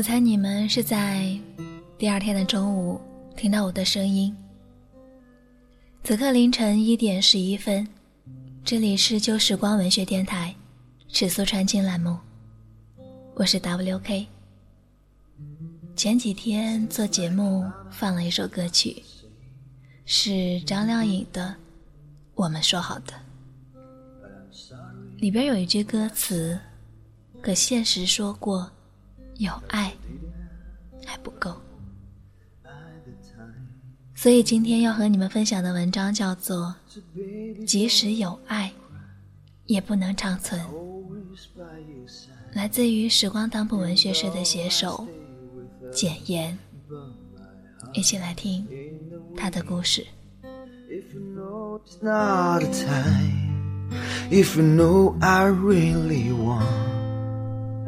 我猜你们是在第二天的中午听到我的声音。此刻凌晨一点十一分，这里是旧时光文学电台，尺素穿经栏目，我是 WK。前几天做节目放了一首歌曲，是张靓颖的《我们说好的》，里边有一句歌词，可现实说过。有爱还不够，所以今天要和你们分享的文章叫做《即使有爱，也不能长存》，来自于时光当铺文学社的写手简言，一起来听他的故事。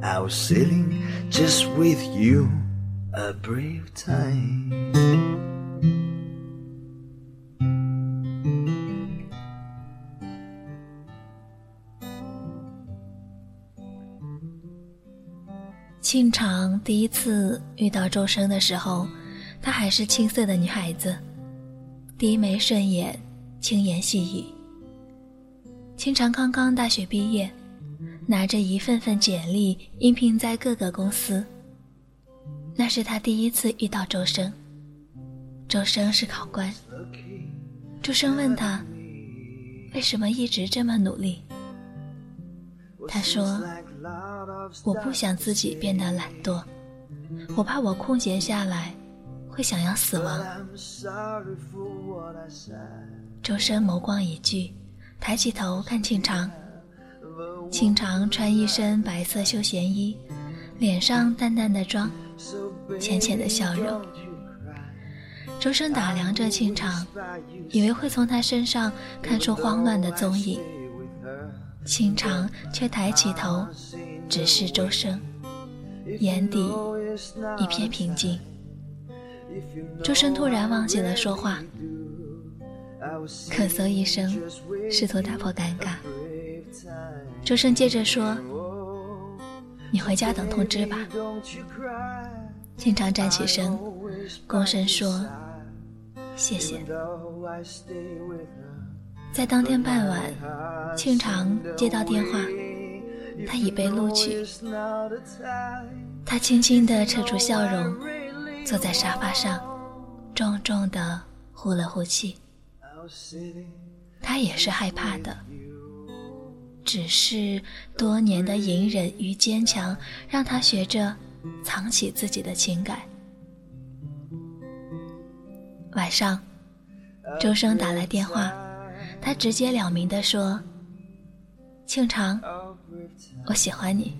I was sitting just with you. A brief time. 庆长第一次遇到周生的时候，她还是青涩的女孩子，低眉顺眼，轻言细语。庆长刚刚大学毕业。拿着一份份简历应聘在各个公司。那是他第一次遇到周生。周生是考官。周生问他：“为什么一直这么努力？”他说：“我不想自己变得懒惰，我怕我空闲下来会想要死亡。”周生眸光一聚，抬起头看庆长。庆长穿一身白色休闲衣，脸上淡淡的妆，浅浅的笑容。周生打量着清长，以为会从他身上看出慌乱的踪影。清长却抬起头，直视周生，眼底一片平静。周生突然忘记了说话，咳嗽一声，试图打破尴尬。周生接着说：“你回家等通知吧。”庆长站起身，躬身说：“谢谢。”在当天傍晚，庆长接到电话，他已被录取。他轻轻地扯出笑容，坐在沙发上，重重地呼了呼气。他也是害怕的。只是多年的隐忍与坚强，让他学着藏起自己的情感。晚上，周生打来电话，他直截了明地说：“庆长，我喜欢你。”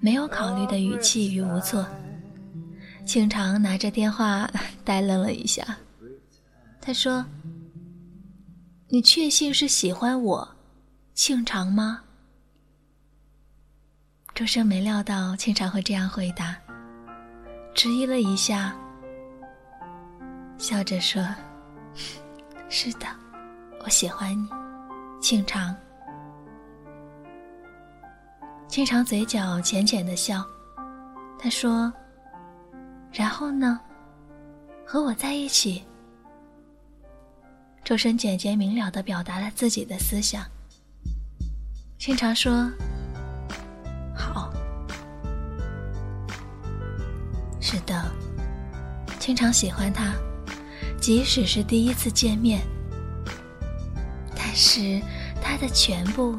没有考虑的语气与无措。庆长拿着电话呆愣了一下，他说：“你确信是喜欢我？”庆长吗？周生没料到庆长会这样回答，迟疑了一下，笑着说：“是的，我喜欢你，庆长。”庆长嘴角浅浅的笑，他说：“然后呢？和我在一起。”周深简洁明了的表达了自己的思想。经常说：“好，是的，经常喜欢他，即使是第一次见面。但是他的全部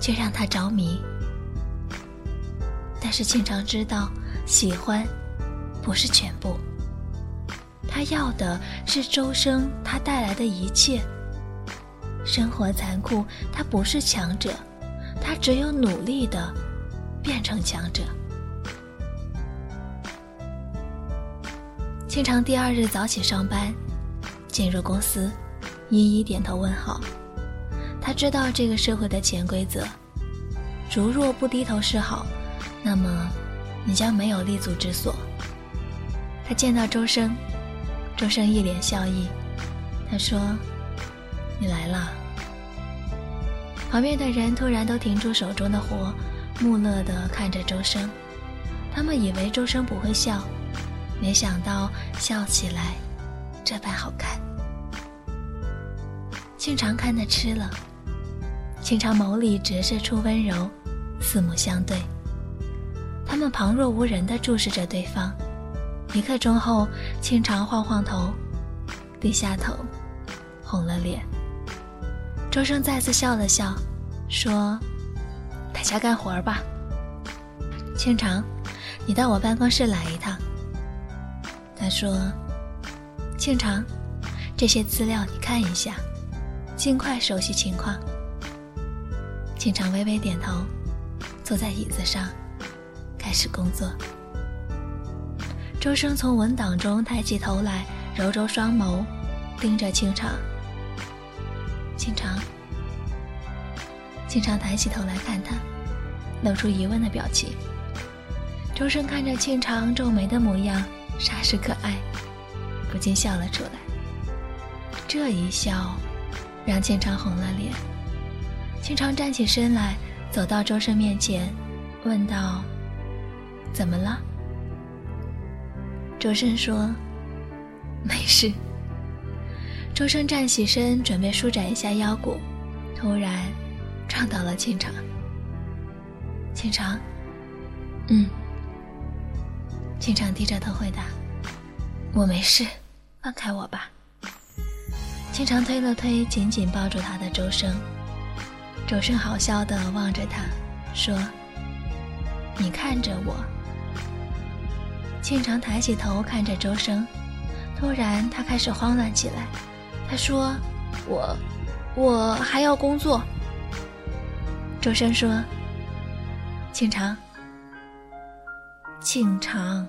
却让他着迷。但是经常知道，喜欢不是全部，他要的是周生他带来的一切。生活残酷，他不是强者。”他只有努力的变成强者。清长第二日早起上班，进入公司，一一点头问好。他知道这个社会的潜规则：如若不低头示好，那么你将没有立足之所。他见到周生，周生一脸笑意，他说：“你来了。”旁边的人突然都停住手中的活，木讷地看着周生。他们以为周生不会笑，没想到笑起来这般好看。庆长看得吃了，庆长眸里折射出温柔，四目相对。他们旁若无人地注视着对方，一刻钟后，庆长晃晃头，低下头，红了脸。周生再次笑了笑，说：“大家干活吧。”庆长，你到我办公室来一趟。他说：“庆长，这些资料你看一下，尽快熟悉情况。”庆长微微点头，坐在椅子上，开始工作。周生从文档中抬起头来，揉揉双眸，盯着庆长。庆长，庆长抬起头来看他，露出疑问的表情。周生看着庆长皱眉的模样，煞是可爱，不禁笑了出来。这一笑，让庆长红了脸。庆长站起身来，走到周生面前，问道：“怎么了？”周生说：“没事。”周生站起身，准备舒展一下腰骨，突然撞到了庆长。庆长，嗯。庆长低着头回答：“我没事，放开我吧。”庆长推了推紧紧抱住他的周生，周生好笑的望着他，说：“你看着我。”庆长抬起头看着周生，突然他开始慌乱起来。他说：“我，我还要工作。”周深说：“庆长，庆长，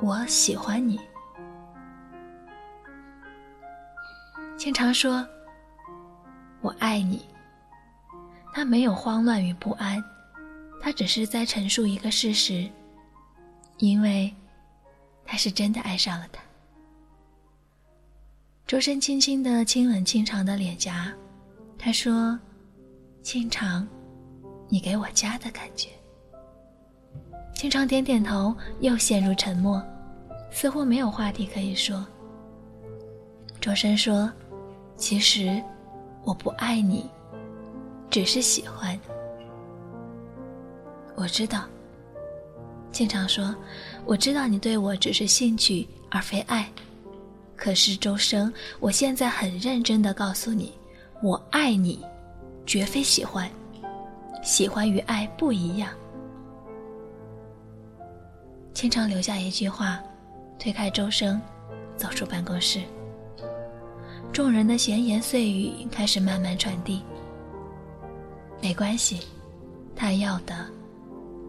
我喜欢你。”庆长说：“我爱你。”他没有慌乱与不安，他只是在陈述一个事实，因为他是真的爱上了他。周深轻轻地亲吻清长的脸颊，他说：“清长，你给我家的感觉。”清长点点头，又陷入沉默，似乎没有话题可以说。周深说：“其实我不爱你，只是喜欢。”我知道。庆长说：“我知道你对我只是兴趣，而非爱。”可是周生，我现在很认真的告诉你，我爱你，绝非喜欢，喜欢与爱不一样。清长留下一句话，推开周生，走出办公室。众人的闲言碎语开始慢慢传递。没关系，他要的，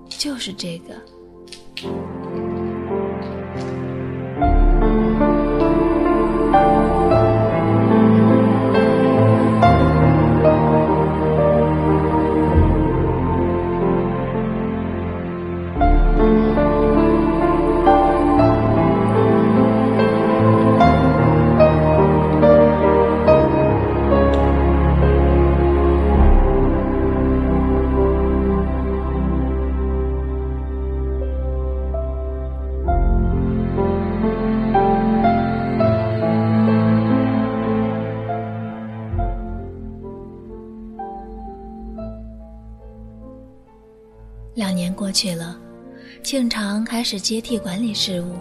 就是这个。两年过去了，庆长开始接替管理事务，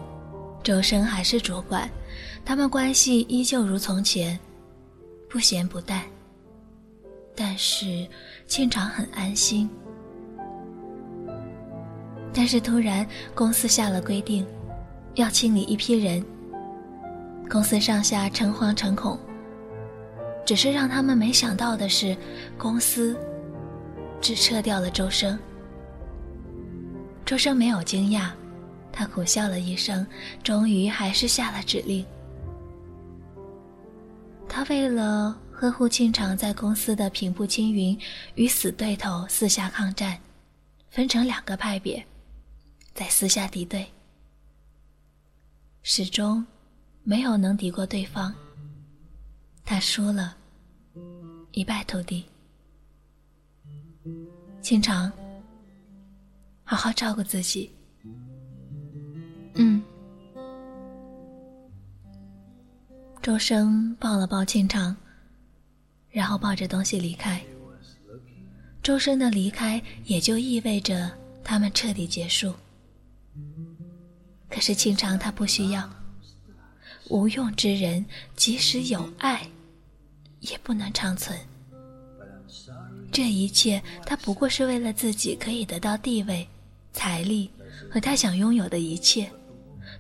周生还是主管，他们关系依旧如从前，不咸不淡。但是庆长很安心。但是突然公司下了规定，要清理一批人，公司上下诚惶诚恐。只是让他们没想到的是，公司只撤掉了周生。周生没有惊讶，他苦笑了一声，终于还是下了指令。他为了呵护庆长在公司的平步青云，与死对头私下抗战，分成两个派别，在私下敌对，始终没有能敌过对方。他输了，一败涂地。庆长。好好照顾自己。嗯，周生抱了抱清长，然后抱着东西离开。周生的离开也就意味着他们彻底结束。可是清长他不需要，无用之人即使有爱，也不能长存。这一切他不过是为了自己可以得到地位。财力和他想拥有的一切，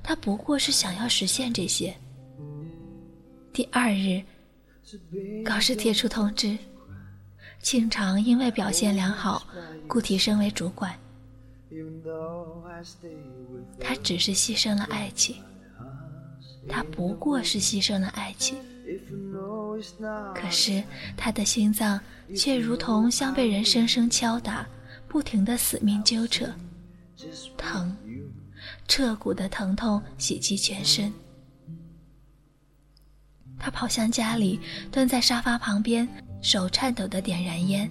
他不过是想要实现这些。第二日，考试贴出通知，庆长因为表现良好，故提升为主管。他只是牺牲了爱情，他不过是牺牲了爱情。可是他的心脏却如同像被人生生敲打，不停的死命揪扯，疼，彻骨的疼痛袭击全身。他跑向家里，蹲在沙发旁边，手颤抖的点燃烟。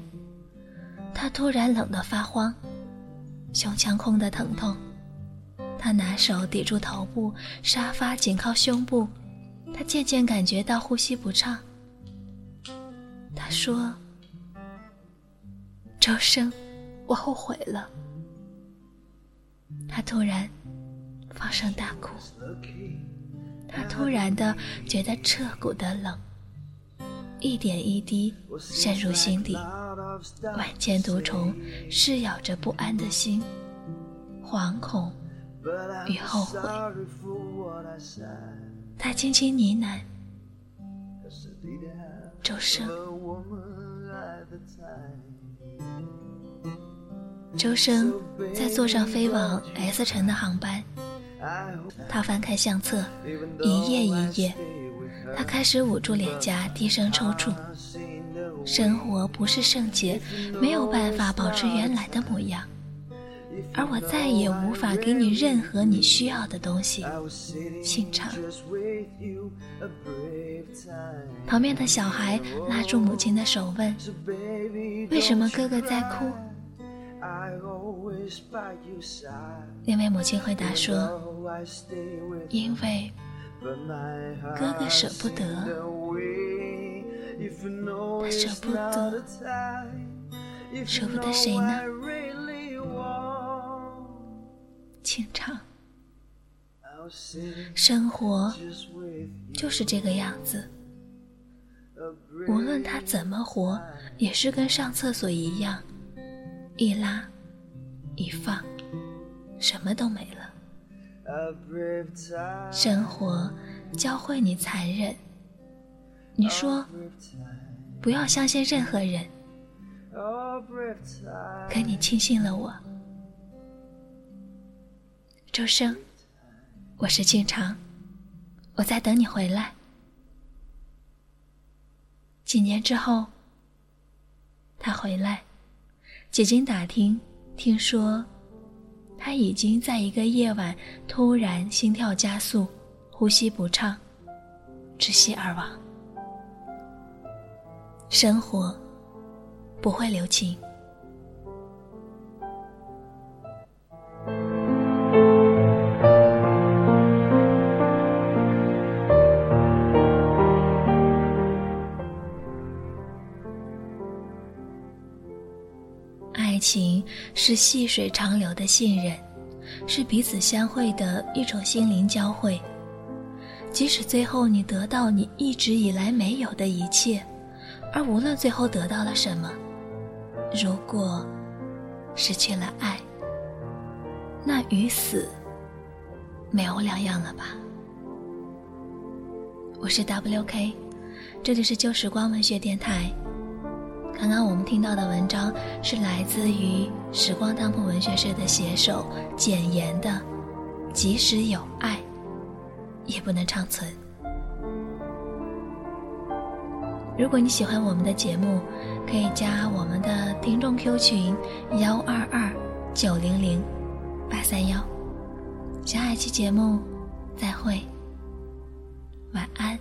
他突然冷得发慌，胸腔空的疼痛。他拿手抵住头部，沙发紧靠胸部。他渐渐感觉到呼吸不畅。他说：“周生，我后悔了。”他突然放声大哭。他突然的觉得彻骨的冷，一点一滴渗入心底，万千毒虫噬咬着不安的心，惶恐与后悔。他轻轻呢喃：“周生。”周生在坐上飞往 S 城的航班。他翻开相册，一页一页，他开始捂住脸颊，低声抽搐。生活不是圣洁，没有办法保持原来的模样，而我再也无法给你任何你需要的东西。心肠。旁边的小孩拉住母亲的手问：“为什么哥哥在哭？”那位母亲回答说：“因为哥哥舍不得，他舍不得，舍不得谁呢？清唱。生活就是这个样子，无论他怎么活，也是跟上厕所一样。”一拉，一放，什么都没了。生活教会你残忍。你说不要相信任何人，可你轻信了我。周生，我是静长，我在等你回来。几年之后，他回来。几经打听，听说他已经在一个夜晚突然心跳加速，呼吸不畅，窒息而亡。生活不会留情。情是细水长流的信任，是彼此相会的一种心灵交汇。即使最后你得到你一直以来没有的一切，而无论最后得到了什么，如果失去了爱，那与死没有两样了吧？我是 WK，这里是旧时光文学电台。刚刚我们听到的文章是来自于时光当铺文学社的写手简言的《即使有爱，也不能长存》。如果你喜欢我们的节目，可以加我们的听众 Q 群幺二二九零零八三幺。下一期节目再会。晚安